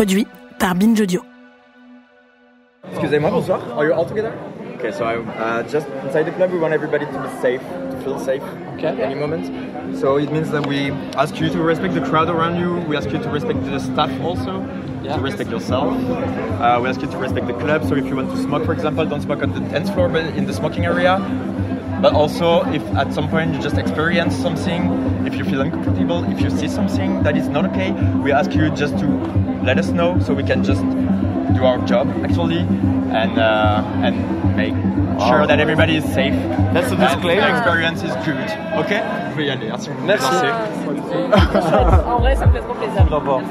Produit par Binge Audio. Excusez-moi, bonsoir. Are you all together? Okay, so I, uh, just inside the club, we want everybody to be safe, to feel safe Okay. at any moment. So it means that we ask you to respect the crowd around you. We ask you to respect the staff also, Yeah. to respect yourself. Uh, we ask you to respect the club. So if you want to smoke, for example, don't smoke on the dance floor, but in the smoking area. But also, if at some point you just experience something, if you feel uncomfortable, if you see something that is not okay, we ask you just to let us know so we can just do our job actually and uh, and make sure that everybody is safe. That's a disclaimer. the experience is good. Ok Vous pouvez y aller. Merci. En vrai, ça me fait trop plaisir. D'abord.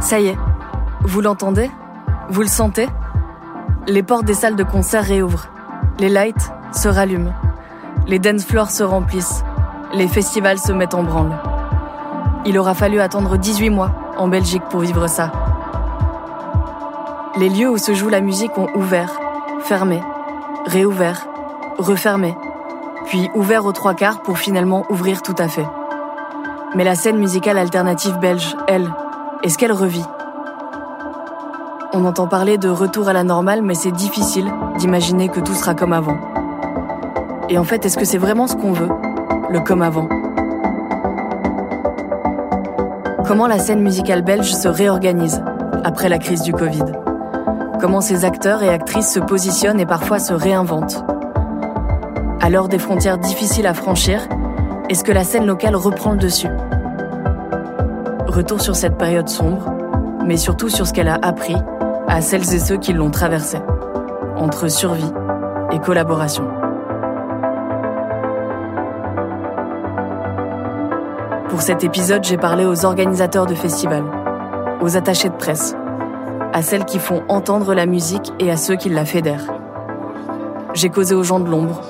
Ça y est, vous l'entendez? Vous le sentez? Les portes des salles de concert réouvrent. Les lights se rallument. Les dance floors se remplissent. Les festivals se mettent en branle. Il aura fallu attendre 18 mois en Belgique pour vivre ça. Les lieux où se joue la musique ont ouvert, fermé, réouvert, refermé, puis ouvert aux trois quarts pour finalement ouvrir tout à fait. Mais la scène musicale alternative belge, elle, est-ce qu'elle revit On entend parler de retour à la normale, mais c'est difficile d'imaginer que tout sera comme avant. Et en fait, est-ce que c'est vraiment ce qu'on veut? Le comme avant. Comment la scène musicale belge se réorganise après la crise du Covid. Comment ces acteurs et actrices se positionnent et parfois se réinventent. L'heure des frontières difficiles à franchir, est-ce que la scène locale reprend le dessus? Retour sur cette période sombre, mais surtout sur ce qu'elle a appris à celles et ceux qui l'ont traversée, entre survie et collaboration. Pour cet épisode, j'ai parlé aux organisateurs de festivals, aux attachés de presse, à celles qui font entendre la musique et à ceux qui la fédèrent. J'ai causé aux gens de l'ombre,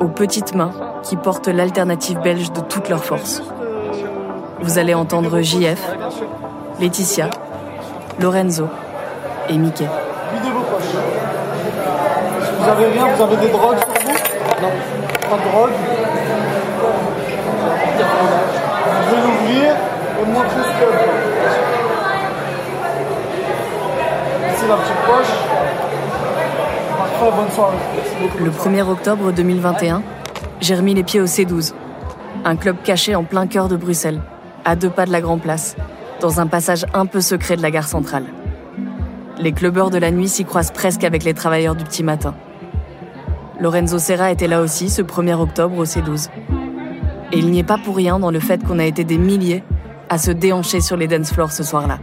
aux petites mains qui portent l'alternative belge de toute leur force. Vous allez entendre JF, Laetitia, Lorenzo et Mickey. Vous avez rien Vous avez des drogues sur vous? Non. Pas de. Je vais l'ouvrir et montrer ce qu'il y a dedans. Ici la petite poche. Parfait, bonne soirée. Merci beaucoup. Le 1er octobre 2021, j'ai remis les pieds au C12, un club caché en plein cœur de Bruxelles, à deux pas de la Grand Place, dans un passage un peu secret de la gare centrale. Les clubbeurs de la nuit s'y croisent presque avec les travailleurs du petit matin. Lorenzo Serra était là aussi ce 1er octobre au C12. Et il n'y est pas pour rien dans le fait qu'on a été des milliers à se déhancher sur les dance floors ce soir-là.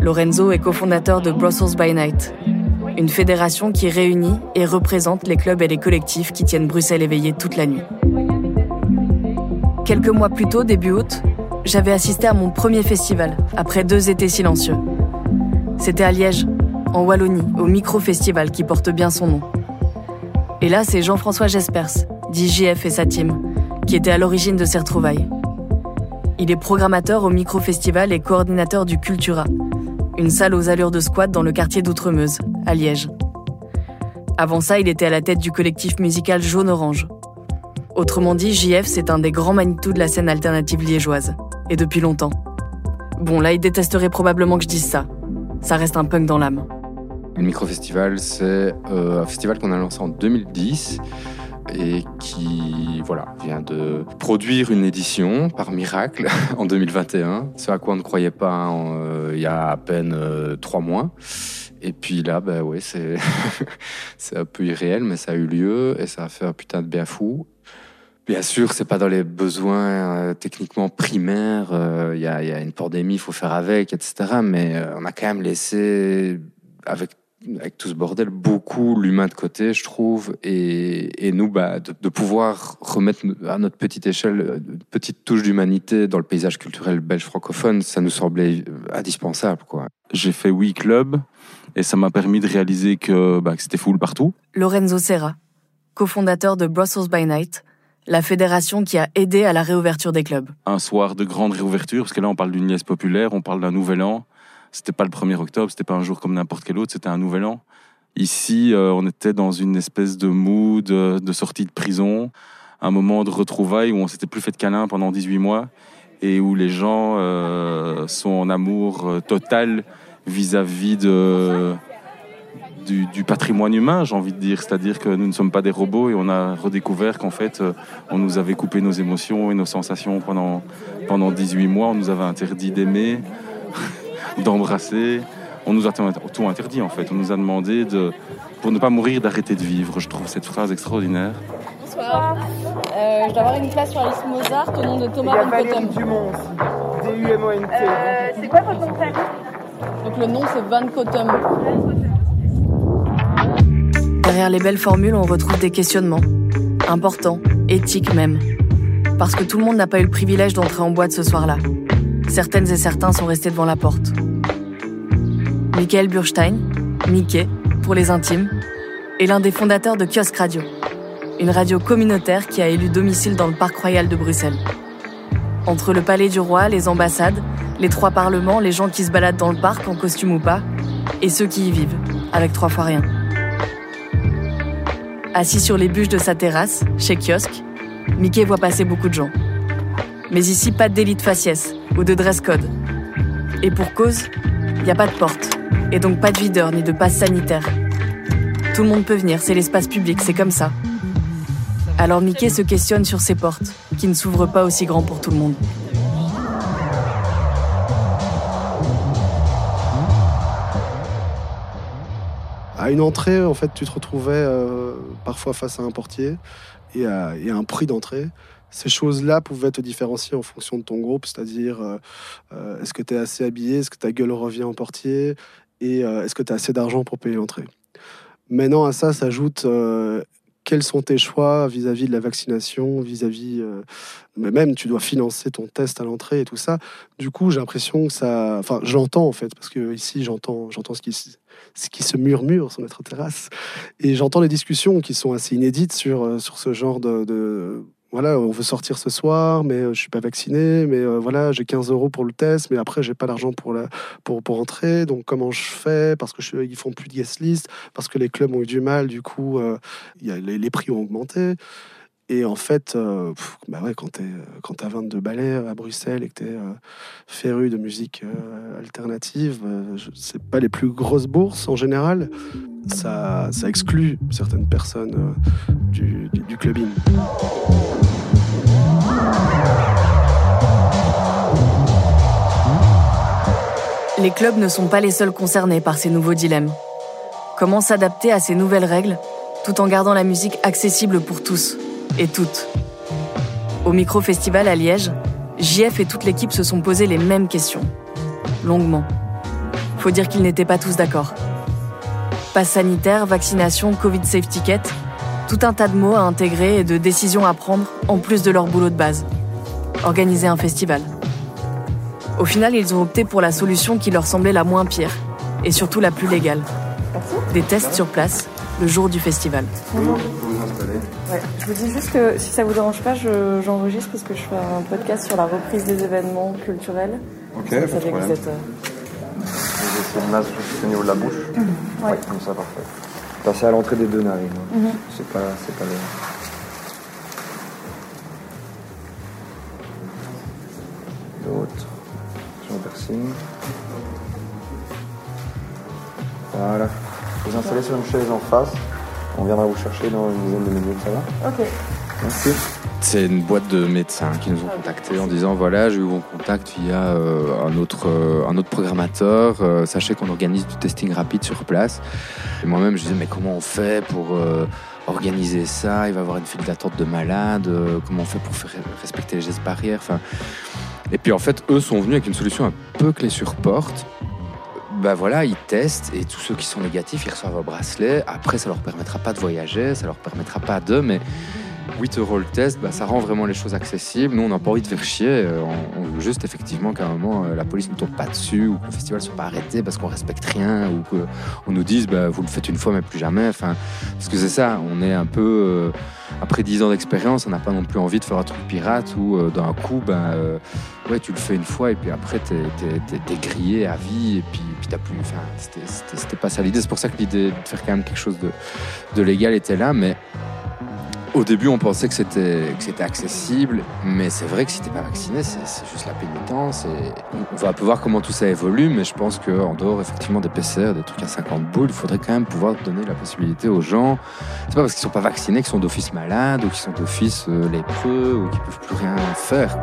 Lorenzo est cofondateur de Brussels by Night, une fédération qui réunit et représente les clubs et les collectifs qui tiennent Bruxelles éveillée toute la nuit. Quelques mois plus tôt, début août, j'avais assisté à mon premier festival, après deux étés silencieux. C'était à Liège, en Wallonie, au Micro-Festival qui porte bien son nom. Et là, c'est Jean-François Jespers, dit JF et sa team, qui était à l'origine de ces retrouvailles. Il est programmateur au Micro-Festival et coordinateur du Cultura, une salle aux allures de squat dans le quartier d'Outremeuse, à Liège. Avant ça, il était à la tête du collectif musical Jaune-Orange. Autrement dit, JF, c'est un des grands Manitou de la scène alternative liégeoise. Et depuis longtemps. Bon, là, il détesterait probablement que je dise ça. Ça reste un punk dans l'âme. Le Micro-Festival, c'est euh, un festival qu'on a lancé en 2010 et qui voilà, vient de produire une édition par miracle en 2021, ce à quoi on ne croyait pas hein, euh, il y a à peine euh, trois mois. Et puis là, ben ouais, c'est un peu irréel, mais ça a eu lieu et ça a fait un putain de bien fou. Bien sûr, c'est pas dans les besoins euh, techniquement primaires. Il y, a, y a une pandémie, il faut faire avec, etc. Mais on a quand même laissé, avec avec tout ce bordel, beaucoup l'humain de côté, je trouve. Et, et nous, bah, de, de, pouvoir remettre à notre petite échelle une petite touche d'humanité dans le paysage culturel belge francophone, ça nous semblait indispensable. quoi. J'ai fait We Club et ça m'a permis de réaliser que, bah, que c'était full partout. Lorenzo Serra, cofondateur de Brussels by Night, la fédération qui a aidé à la réouverture des clubs. Un soir de grande réouverture, parce que là on parle d'une liesse populaire, on parle d'un nouvel an. C'était pas le 1er octobre, c'était pas un jour comme n'importe quel autre, c'était un nouvel an. Ici, euh, on était dans une espèce de mood de, de sortie de prison, un moment de retrouvailles où on s'était plus fait de câlins pendant 18 mois et où les gens euh, sont en amour euh, total vis-à-vis de, du, du, patrimoine humain, j'ai envie de dire. C'est-à-dire que nous ne sommes pas des robots et on a redécouvert qu'en fait, euh, on nous avait coupé nos émotions et nos sensations pendant, pendant 18 mois. On nous avait interdit d'aimer. D'embrasser. On nous a tout interdit en fait. On nous a demandé de, pour ne pas mourir, d'arrêter de vivre. Je trouve cette phrase extraordinaire. Bonsoir. Euh, je dois avoir une classe sur Alice Mozart au nom de Thomas Van Cotem. Dumont aussi. Euh, c'est quoi votre nom de famille? Donc le nom c'est Van Cotem. Derrière les belles formules, on retrouve des questionnements. Importants, éthiques même. Parce que tout le monde n'a pas eu le privilège d'entrer en boîte ce soir-là. Certaines et certains sont restés devant la porte. Michael Burstein, Mickey, pour les intimes, est l'un des fondateurs de Kiosque Radio, une radio communautaire qui a élu domicile dans le Parc Royal de Bruxelles. Entre le Palais du Roi, les ambassades, les trois parlements, les gens qui se baladent dans le parc en costume ou pas, et ceux qui y vivent, avec trois fois rien. Assis sur les bûches de sa terrasse, chez Kiosque, Mickey voit passer beaucoup de gens. Mais ici, pas de délit faciès ou de dress code. Et pour cause, il n'y a pas de porte, et donc pas de videur ni de passe sanitaire. Tout le monde peut venir, c'est l'espace public, c'est comme ça. Alors Mickey se questionne sur ces portes, qui ne s'ouvrent pas aussi grand pour tout le monde. À une entrée, en fait, tu te retrouvais euh, parfois face à un portier et et à un prix d'entrée ces choses-là pouvaient te différencier en fonction de ton groupe, c'est-à-dire euh, euh, est-ce que tu es assez habillé, est-ce que ta gueule revient en portier, et euh, est-ce que tu as assez d'argent pour payer l'entrée? Maintenant, à ça s'ajoute quels sont tes choix vis-à-vis de la vaccination, vis-à-vis. mais même, tu dois financer ton test à l'entrée et tout ça. Du coup, j'ai l'impression que ça. Enfin, j'entends en fait, parce que ici, j'entends, ce qui, ce qui se murmure sur notre terrasse. Et j'entends les discussions qui sont assez inédites sur, sur ce genre de voilà, on veut sortir ce soir, mais euh, je suis pas vacciné, mais euh, voilà, j'ai 15 euros pour le test, mais après j'ai pas l'argent pour, pour, pour entrer, donc comment je fais? Parce que je, ils font plus de guest list, parce que les clubs ont eu du mal, du coup, euh, les, prix ont augmenté. Et en fait, euh, bah quand tu as 22 ballets à Bruxelles et que tu es féru de musique euh, alternative, c'est pas les plus grosses bourses en général. Ça, ça exclut certaines personnes du, du, du clubbing. Les clubs ne sont pas les seuls concernés par ces nouveaux dilemmes. Comment s'adapter à ces nouvelles règles tout en gardant la musique accessible pour tous et toutes? Au micro-festival à Liège, JF et toute l'équipe se sont posé les mêmes questions. Longuement. Faut dire qu'ils n'étaient pas tous d'accord. Passe sanitaire, vaccination, Covid safe ticket, tout un tas de mots à intégrer et de décisions à prendre en plus de leur boulot de base. Organiser un festival. Au final, ils ont opté pour la solution qui leur semblait la moins pire et surtout la plus légale. Des tests sur place le jour du festival. Bonjour. Ouais, je vous dis juste que si ça vous dérange pas, j'enregistre je, parce que je fais un podcast sur la reprise des événements culturels. Ok, que vous êtes. Euh... Masque juste au niveau de la bouche. Mmh. Ouais. ouais. Comme ça, parfait. Passer à l'entrée des deux narines. Mmh. C'est pas, c'est pas le. Voilà. Vous installez sur une chaise en face. On viendra vous chercher dans une dizaine de minutes, ça va? Ok. Merci. C'est une boîte de médecins qui nous ont contactés en disant voilà, j'ai eu vos contacts via euh, un, autre, euh, un autre programmateur. Euh, sachez qu'on organise du testing rapide sur place. Et moi-même, je disais mais comment on fait pour euh, organiser ça? Il va y avoir une file d'attente de malades. euh, comment on fait pour faire respecter les gestes barrières? Enfin, Et puis en fait, eux sont venus avec une solution un peu clé sur porte bah voilà, ils testent et tous ceux qui sont négatifs, ils reçoivent un bracelet. Après, ça leur permettra pas de voyager, ça leur permettra pas de, mais 8 euros le test, bah, ça rend vraiment les choses accessibles. Nous, on n'a pas envie de faire chier. Euh, on, veut juste effectivement qu'à un moment, euh, la police ne tombe pas dessus ou que le festival ne soit pas arrêté parce qu'on respecte rien ou qu'on nous dise bah, vous le faites une fois mais plus jamais. Enfin, parce que c'est ça, on est un peu. Euh, après 10 ans d'expérience, on n'a pas non plus envie de faire un truc pirate où d'un coup, ben, ouais, tu le fais une fois et puis après, tu es, grillé à vie et puis, puis t'as plus. Enfin, c'était pas ça l'idée. C'est pour ça que l'idée de faire quand même quelque chose de, de légal était là, mais au début, on pensait que c'était accessible, mais c'est vrai que si t'es pas vacciné, c'est juste la pénitence. Et on va un peu voir comment tout ça évolue, mais je pense qu'en dehors effectivement des PCR, des trucs à 50 boules, il faudrait quand même pouvoir donner la possibilité aux gens. C'est pas parce qu'ils sont pas vaccinés qu'ils sont d'office malades ou qu'ils sont d'office euh, lépreux ou qu'ils peuvent plus rien faire.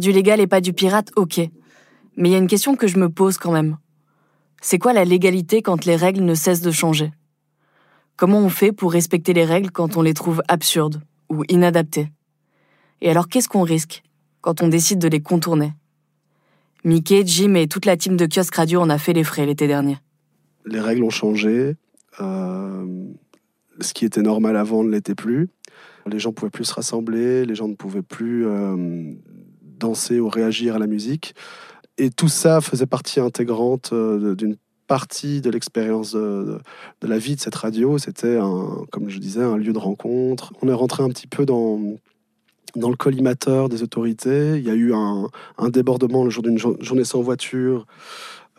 Du légal et pas du pirate, ok. Mais il y a une question que je me pose quand même. C'est quoi la légalité quand les règles ne cessent de changer? Comment on fait pour respecter les règles quand on les trouve absurdes ou inadaptées? Et alors qu'est-ce qu'on risque quand on décide de les contourner? Mickey, Jim et toute la team de Kiosque Radio en a fait les frais l'été dernier. Les règles ont changé. Euh, ce qui était normal avant ne l'était plus. Les gens pouvaient plus se rassembler, les gens ne pouvaient plus euh, danser ou réagir à la musique. Et tout ça faisait partie intégrante euh, d'une partie de l'expérience de, la vie de cette radio. C'était, comme je disais, un lieu de rencontre. On est rentré un petit peu dans, dans le collimateur des autorités. Il y a eu un, débordement le jour d'une journée sans voiture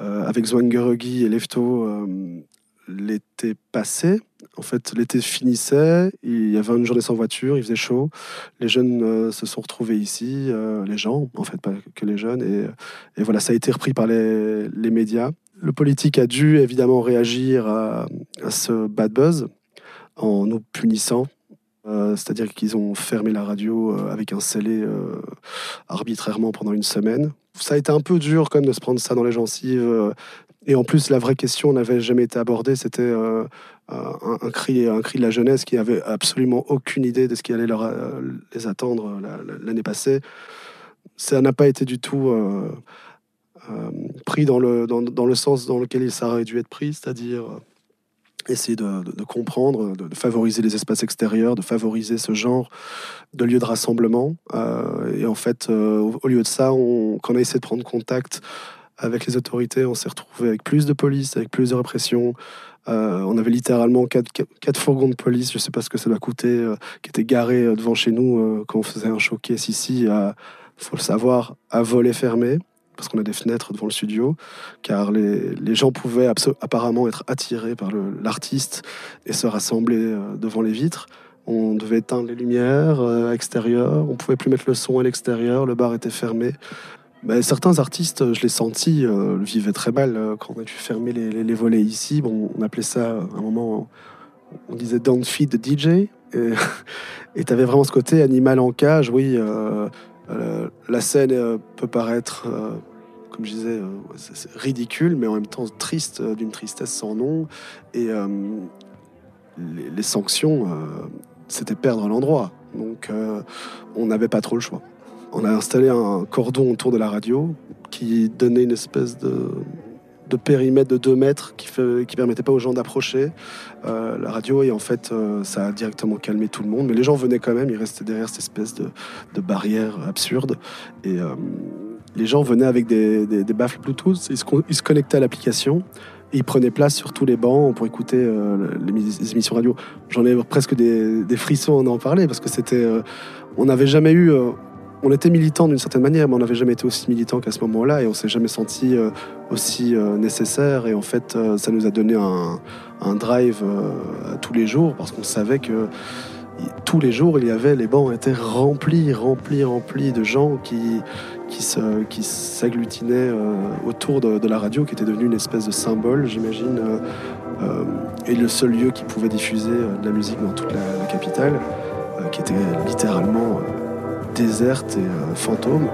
euh, avec Zwangeregi et Lefto euh, l'été passé. En fait, l'été finissait, il y avait une journée sans voiture, il faisait chaud. Les jeunes euh, se sont retrouvés ici, euh, les gens, en fait, pas que les jeunes. Et, et voilà, ça a été repris par les, les, médias. Le politique a dû évidemment réagir à, ce bad buzz en nous punissant. Euh, c'est-à-dire qu'ils ont fermé la radio avec un scellé arbitrairement pendant une semaine. Ça a été un peu dur quand même de se prendre ça dans les gencives et en plus, la vraie question n'avait jamais été abordée. C'était euh, un, cri, un cri de la jeunesse qui n'avait absolument aucune idée de ce qui allait euh, les attendre l'année passée. Ça n'a pas été du tout euh, pris dans le, dans, dans, le sens dans lequel ça aurait dû être pris, c'est-à-dire essayer de, comprendre, de, favoriser les espaces extérieurs, de favoriser ce genre de lieux de rassemblement. et en fait, au lieu de ça, quand on a essayé de prendre contact avec les autorités, on s'est retrouvé avec plus de police, avec plus de répression. Euh, on avait littéralement quatre, fourgons de police, je ne sais pas ce que ça va coûter, euh, qui étaient garés euh, devant chez nous quand on faisait un showcase ici, il faut le savoir, à volet fermé, parce qu'on a des fenêtres devant le studio, car les, gens pouvaient apparemment être attirés par l'artiste et se rassembler devant les vitres. On devait éteindre les lumières extérieures, on pouvait plus mettre le son à l'extérieur, le bar était fermé. Bah, certains artistes, je l'ai senti, euh, vivaient très mal euh, quand on a dû fermer les, volets ici. Bon, on appelait ça, à un moment, on disait Don't feed the DJ. Et tu avais vraiment ce côté animal en cage. Oui, euh, la scène peut paraître, comme je disais, ridicule, mais en même temps triste, d'une tristesse sans nom. Et les, sanctions, c'était perdre l'endroit. Donc, on n'avait pas trop le choix on a installé un cordon autour de la radio qui donnait une espèce de, périmètre de 2 mètres qui ne permettait pas aux gens d'approcher. Euh, la radio et en fait euh, ça a directement calmé tout le monde. Mais les gens venaient quand même ils restaient derrière cette espèce de, barrière absurde. Et euh, les gens venaient avec des, baffles Bluetooth. Ils se, connectaient à l'application. Ils prenaient place sur tous les bancs pour écouter les, émissions radio. J'en ai presque des, des, frissons en en parler parce que c'était on n'avait jamais eu on était militant d'une certaine manière, mais on n'avait jamais été aussi militant qu'à ce moment-là et on s'est jamais senti euh, aussi euh, nécessaire. Et en fait, euh, ça nous a donné un, drive tous les jours parce qu'on savait que tous les jours, il y avait, les bancs étaient remplis, remplis, remplis de gens qui, s'agglutinaient autour de, la radio, qui était devenue une espèce de symbole, j'imagine, et le seul lieu qui pouvait diffuser de la musique dans toute la capitale. qui était littéralement déserte et fantôme.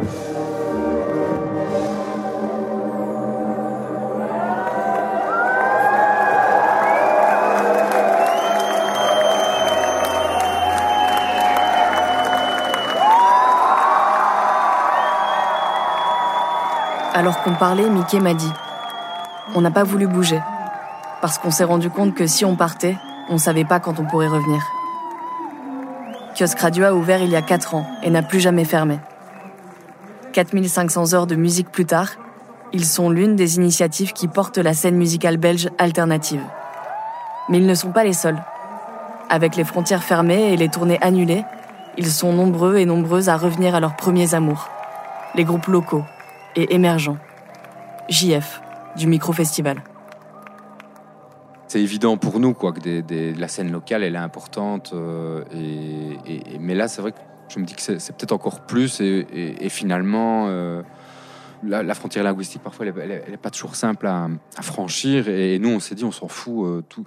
Alors qu'on parlait, Mickey m'a dit On n'a pas voulu bouger. Parce qu'on s'est rendu compte que si on partait, on savait pas quand on pourrait revenir. Kiosque Radio a ouvert il y a 4 ans et n'a plus jamais fermé. 4500 heures de musique plus tard, ils sont l'une des initiatives qui portent la scène musicale belge alternative. Mais ils ne sont pas les seuls. Avec les frontières fermées et les tournées annulées, ils sont nombreux et nombreuses à revenir à leurs premiers amours. Les groupes locaux, et émergent. JF, du micro-festival. C'est évident pour nous quoi, que la scène locale, elle est importante. Euh, et, mais là, c'est vrai que je me dis que c'est peut-être encore plus. Et, finalement, euh, la, frontière linguistique, parfois, elle n'est pas toujours simple à, franchir. Et, nous, on s'est dit, on s'en fout. Euh, tout,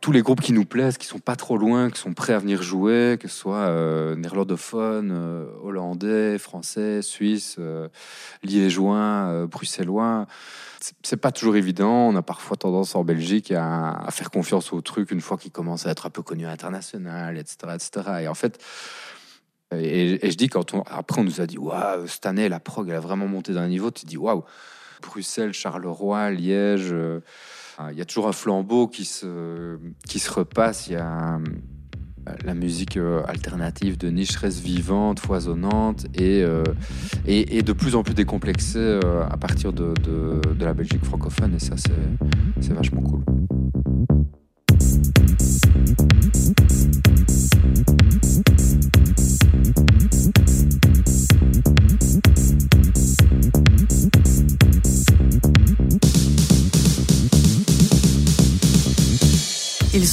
tous les groupes qui nous plaisent, qui sont pas trop loin, qui sont prêts à venir jouer, que ce soit euh, néerlandophone, euh, hollandais, français, suisse, euh, liégeois, bruxellois. C'est pas toujours évident. On a parfois tendance en Belgique à, faire confiance au truc une fois qu'il commence à être un peu connu à l'international, etc., etc. Et en fait, et, je dis quand on, après on nous a dit waouh cette année la prog elle a vraiment monté d'un niveau. Tu dis waouh Bruxelles, Charleroi, Liège. Il y a toujours un flambeau qui se, qui se repasse. Il y a euh, la musique euh, alternative de niche reste vivante, foisonnante et, euh, et, de plus en plus décomplexée à partir de, de, de la Belgique francophone. Et ça, c'est vachement cool.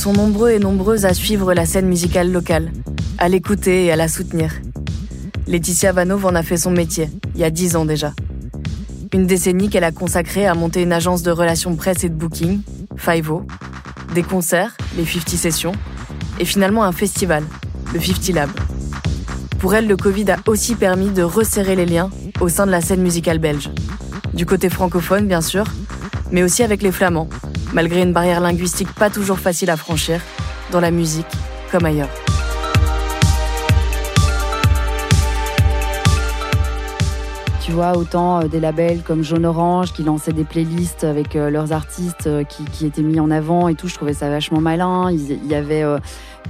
Sont nombreux et nombreuses à suivre la scène musicale locale, à l'écouter et à la soutenir. Laetitia Vanov en a fait son métier, il y a dix ans déjà. Une décennie qu'elle a consacrée à monter une agence de relations presse et de booking, Five-O, des concerts, les 50 Sessions, et finalement un festival, le 50 Lab. Pour elle, le Covid a aussi permis de resserrer les liens au sein de la scène musicale belge. Du côté francophone, bien sûr, mais aussi avec les Flamands, malgré une barrière linguistique pas toujours facile à franchir, dans la musique comme ailleurs. Tu vois, autant euh, des labels comme Jaune Orange qui lançaient des playlists avec euh, leurs artistes euh, qui, étaient mis en avant et tout, je trouvais ça vachement malin. Il y avait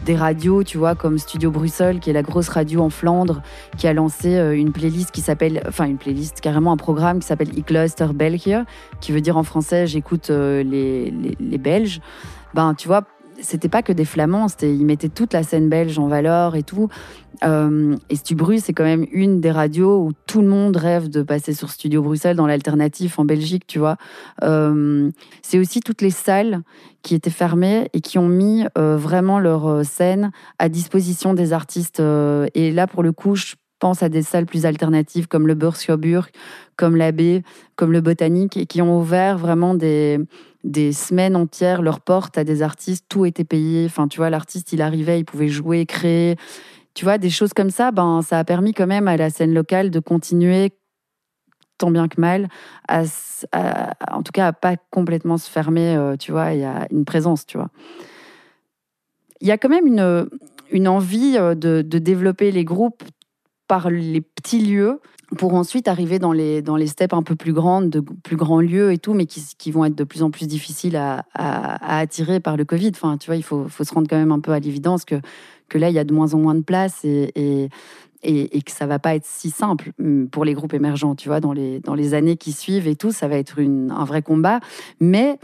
des radios, tu vois, comme Studio Bruxelles, qui est la grosse radio en Flandre, qui a lancé une playlist qui s'appelle, enfin une playlist, carrément un programme qui s'appelle Ecluster België, qui veut dire en français j'écoute les, les, les Belges. Ben, tu vois, c'était pas que des Flamands, ils mettaient toute la scène belge en valeur et tout. Euh, et Stubru, c'est quand même une des radios où tout le monde rêve de passer sur Studio Bruxelles dans l'alternatif en Belgique, tu vois. Euh, c'est aussi toutes les salles qui étaient fermées et qui ont mis euh, vraiment leur scène à disposition des artistes. et là, pour le coup, je pense à des salles plus alternatives comme le Burg, comme l'Abbé, comme le Botanique, et qui ont ouvert vraiment des des semaines entières leurs portes à des artistes, tout était payé. Enfin, tu vois, l'artiste, il arrivait, il pouvait jouer, créer. Tu vois, des choses comme ça, ben, ça a permis quand même à la scène locale de continuer tant bien que mal, à, en tout cas à pas complètement se fermer, euh, tu vois, une présence, tu vois. Il y a quand même une, envie euh, de développer les groupes par les petits lieux pour ensuite arriver dans les, dans les steps un peu plus grandes, de plus grands lieux et tout, mais qui, vont être de plus en plus difficiles à, attirer par le Covid. Enfin, tu vois, il faut, faut, se rendre quand même un peu à l'évidence que, que là, il y a de moins en moins de place et, et, et, que ça va pas être si simple hum, pour les groupes émergents, tu vois, dans les, dans les années qui suivent et tout, ça va être un vrai combat. Mais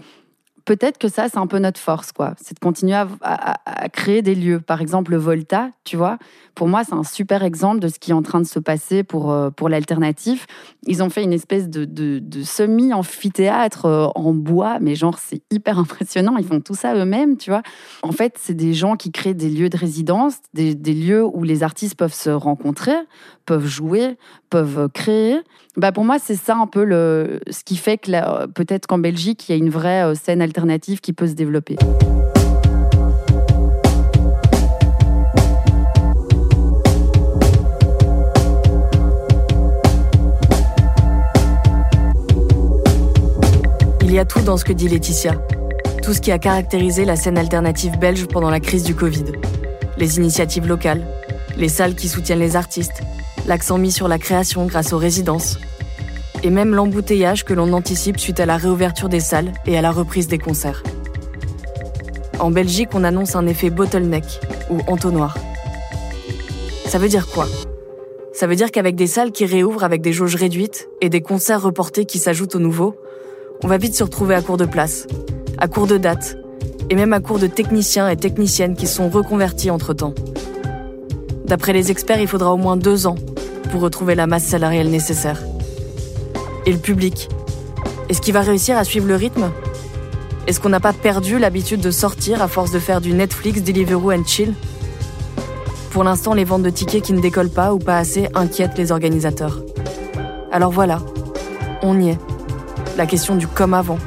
peut-être que ça, c'est un peu notre force, quoi. C'est de continuer à, créer des lieux. Par exemple, le Volta, tu vois. Pour moi, c'est un super exemple de ce qui est en train de se passer pour, euh, pour l'alternatif. Ils ont fait une espèce de, de, semi-amphithéâtre euh, en bois, mais genre, c'est hyper impressionnant. Ils font tout ça eux-mêmes, tu vois. En fait, c'est des gens qui créent des lieux de résidence, des, des lieux où les artistes peuvent se rencontrer, peuvent jouer, peuvent créer. Bah pour moi, c'est ça un peu le, ce qui fait que peut-être qu'en Belgique, il y a une vraie euh, scène qui peut se développer. Il y a tout dans ce que dit Laetitia. Tout ce qui a caractérisé la scène alternative belge pendant la crise du Covid. Les initiatives locales, les salles qui soutiennent les artistes, l'accent mis sur la création grâce aux résidences, et même l'embouteillage que l'on anticipe suite à la réouverture des salles et à la reprise des concerts. En Belgique, on annonce un effet bottleneck ou entonnoir. Ça veut dire quoi? Ça veut dire qu'avec des salles qui réouvrent avec des jauges réduites et des concerts reportés qui s'ajoutent aux nouveaux, on va vite se retrouver à court de place, à court de dates, et même à court de techniciens et techniciennes qui sont reconvertis entre-temps. D'après les experts, il faudra au moins deux ans pour retrouver la masse salariale nécessaire. Et le public Est-ce qu'il va réussir à suivre le rythme? Est-ce qu'on n'a pas perdu l'habitude de sortir à force de faire du Netflix, Deliveroo and Chill? Pour l'instant, les ventes de tickets qui ne décollent pas ou pas assez inquiètent les organisateurs. Alors voilà, on y est. La question du comme avant.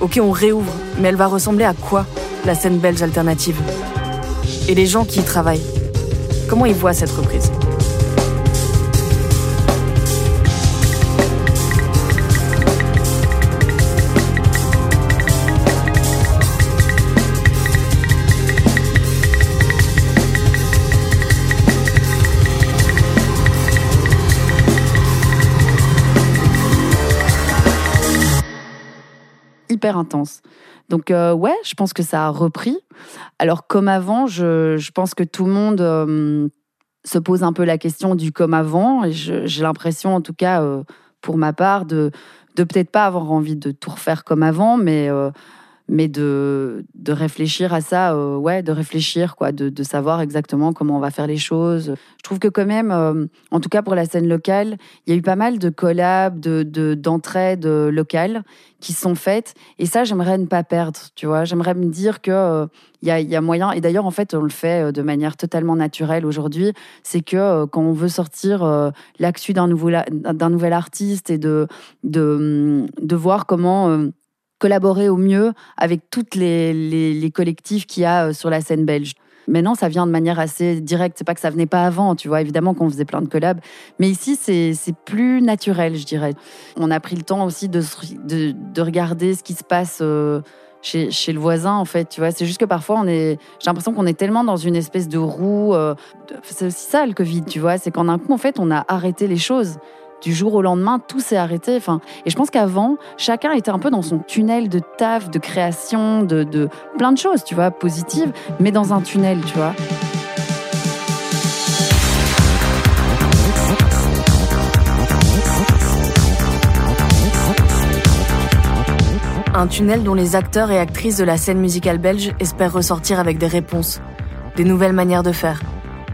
Ok, on réouvre, mais elle va ressembler à quoi, la scène belge alternative? Et les gens qui y travaillent? Comment ils voient cette reprise? Intense. Donc euh, ouais, je pense que ça a repris. Alors comme avant, je, je pense que tout le monde euh, se pose un peu la question du comme avant. Et j'ai l'impression, en tout cas euh, pour ma part, de, de peut-être pas avoir envie de tout refaire comme avant, mais mais de, de réfléchir à ça, euh, ouais, de réfléchir, quoi, de, de, savoir exactement comment on va faire les choses. Je trouve que quand même, euh, en tout cas pour la scène locale, il y a eu pas mal de collabs, de, d'entraides euh, locales qui sont faites, et ça, j'aimerais ne pas perdre, tu vois. J'aimerais me dire que il y, a, y a moyen, et d'ailleurs, en fait, on le fait de manière totalement naturelle aujourd'hui, c'est que quand on veut sortir l'actu d'un nouvel artiste et de, de, de voir comment collaborer au mieux avec toutes les, collectifs qu'il y a euh, sur la scène belge. Maintenant, ça vient de manière assez directe. C'est pas que ça venait pas avant, tu vois. Évidemment qu'on faisait plein de collabs. Mais ici, c'est plus naturel, je dirais. On a pris le temps aussi de, de, de regarder ce qui se passe euh, chez, chez, le voisin, en fait. Tu vois, c'est juste que parfois, on est. J'ai l'impression qu'on est tellement dans une espèce de roue. Euh, c'est aussi ça, le Covid, tu vois. C'est qu'en un coup, en fait, on a arrêté les choses du jour au lendemain, tout s'est arrêté. Et je pense qu'avant, chacun était un peu dans son tunnel de taf, de création, de, de plein de choses, tu vois, positives, mais dans un tunnel, tu vois. Un tunnel dont les acteurs et actrices de la scène musicale belge espèrent ressortir avec des réponses, des nouvelles manières de faire,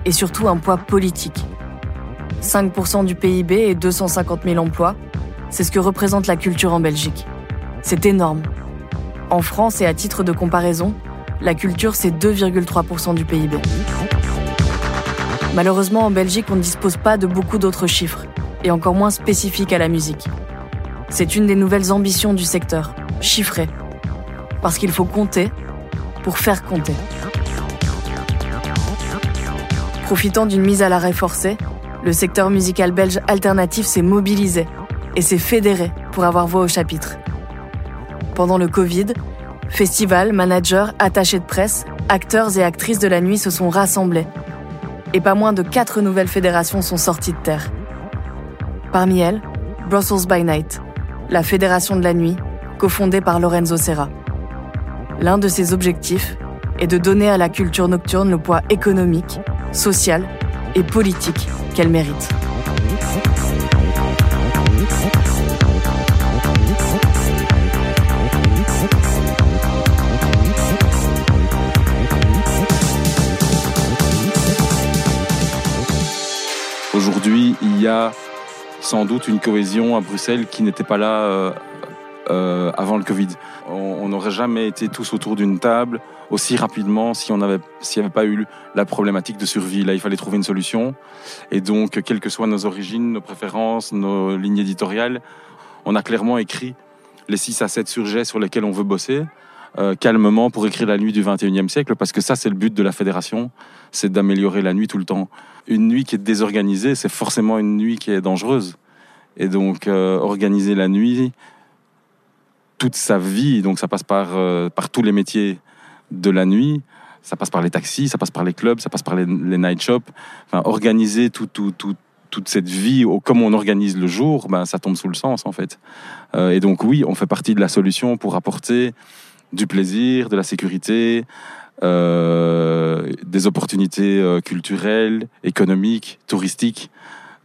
et surtout un poids politique. 5% du PIB et 250 000 emplois, c'est ce que représente la culture en Belgique. C'est énorme. En France et à titre de comparaison, la culture c'est 2,3% du PIB. Malheureusement, en Belgique, on ne dispose pas de beaucoup d'autres chiffres, et encore moins spécifiques à la musique. C'est une des nouvelles ambitions du secteur, chiffrer. Parce qu'il faut compter pour faire compter. Profitant d'une mise à l'arrêt forcée, le secteur musical belge alternatif s'est mobilisé et s'est fédéré pour avoir voix au chapitre. Pendant le Covid, festivals, managers, attachés de presse, acteurs et actrices de la nuit se sont rassemblés. Et pas moins de quatre nouvelles fédérations sont sorties de terre. Parmi elles, Brussels by Night, la fédération de la nuit, cofondée par Lorenzo Serra. L'un de ses objectifs est de donner à la culture nocturne le poids économique, social et politique qu'elle mérite. Aujourd'hui, il y a sans doute une cohésion à Bruxelles qui n'était pas là euh, avant le Covid. On n'aurait jamais été tous autour d'une table aussi rapidement si on avait s'il n'y avait pas eu la problématique de survie. Là, il fallait trouver une solution. Et donc, quelles que soient nos origines, nos préférences, nos lignes éditoriales, on a clairement écrit les 6 à 7 sujets sur lesquels on veut bosser. Euh, calmement pour écrire la nuit du 21e siècle, parce que ça, c'est le but de la fédération, c'est d'améliorer la nuit tout le temps. Une nuit qui est désorganisée, c'est forcément une nuit qui est dangereuse. Et donc, euh, organiser la nuit, toute sa vie, donc ça passe par, euh, par tous les métiers de la nuit. Ça passe par les taxis, ça passe par les clubs, ça passe par les, night shops. Enfin, organiser tout, tout, tout, toute cette vie comme on organise le jour, ben, ça tombe sous le sens en fait. Euh, et donc oui, on fait partie de la solution pour apporter du plaisir, de la sécurité, euh, des opportunités culturelles, économiques, touristiques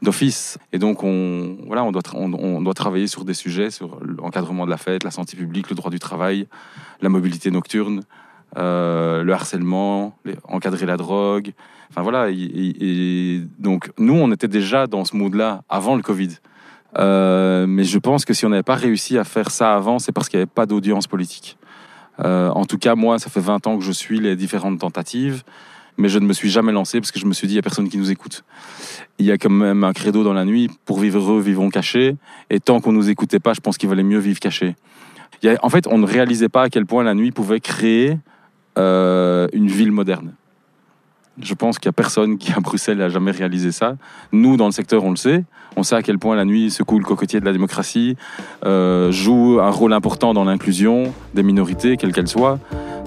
d'office. Et donc on, voilà, on, doit on, doit travailler sur des sujets, sur l'encadrement de la fête, la santé publique, le droit du travail, la mobilité nocturne, euh, le harcèlement, encadrer la drogue. Enfin voilà, et donc nous, on était déjà dans ce mood-là avant le Covid. Euh, mais je pense que si on n'avait pas réussi à faire ça avant, c'est parce qu'il n'y avait pas d'audience politique. Euh, en tout cas, moi, ça fait 20 ans que je suis les différentes tentatives, mais je ne me suis jamais lancé parce que je me suis dit, il n'y a personne qui nous écoute. Il y a quand même un credo dans la nuit, pour vivre heureux, vivons cachés, et tant qu'on nous écoutait pas, je pense qu'il valait mieux vivre caché. En fait, on ne réalisait pas à quel point la nuit pouvait créer euh, une ville moderne. Je pense qu'il n'y a personne qui à Bruxelles n'a jamais réalisé ça. Nous, dans le secteur, on le sait. On sait à quel point la nuit secoue le cocotier de la démocratie, euh, joue un rôle important dans l'inclusion des minorités, quelles qu'elles soient.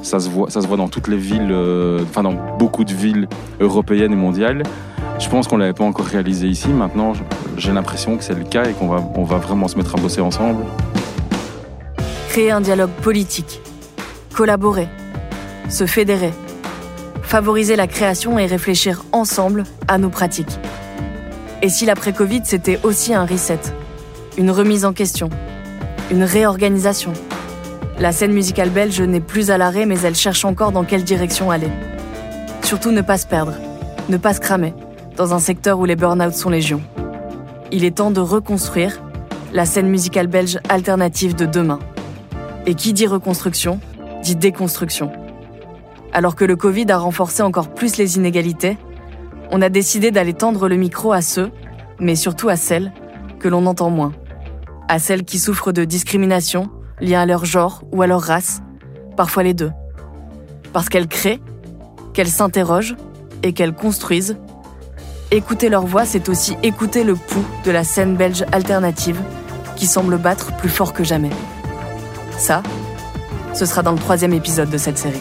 Ça se voit, ça se voit dans toutes les villes, euh, enfin dans beaucoup de villes européennes et mondiales. Je pense qu'on l'avait pas encore réalisé ici. Maintenant, j'ai l'impression que c'est le cas et qu'on va, on va vraiment se mettre à bosser ensemble. Créer un dialogue politique, collaborer, se fédérer, favoriser la création et réfléchir ensemble à nos pratiques. Et si l'après-Covid, c'était aussi un reset, une remise en question, une réorganisation La scène musicale belge n'est plus à l'arrêt, mais elle cherche encore dans quelle direction aller. Surtout ne pas se perdre, ne pas se cramer, dans un secteur où les burn-out sont légion. Il est temps de reconstruire la scène musicale belge alternative de demain. Et qui dit reconstruction, dit déconstruction. Alors que le Covid a renforcé encore plus les inégalités, on a décidé d'aller tendre le micro à ceux, mais surtout à celles, que l'on entend moins. À celles qui souffrent de discrimination liées à leur genre ou à leur race, parfois les deux. Parce qu'elles créent, qu'elles s'interrogent et qu'elles construisent. Écouter leur voix, c'est aussi écouter le pouls de la scène belge alternative qui semble battre plus fort que jamais. Ça, ce sera dans le troisième épisode de cette série.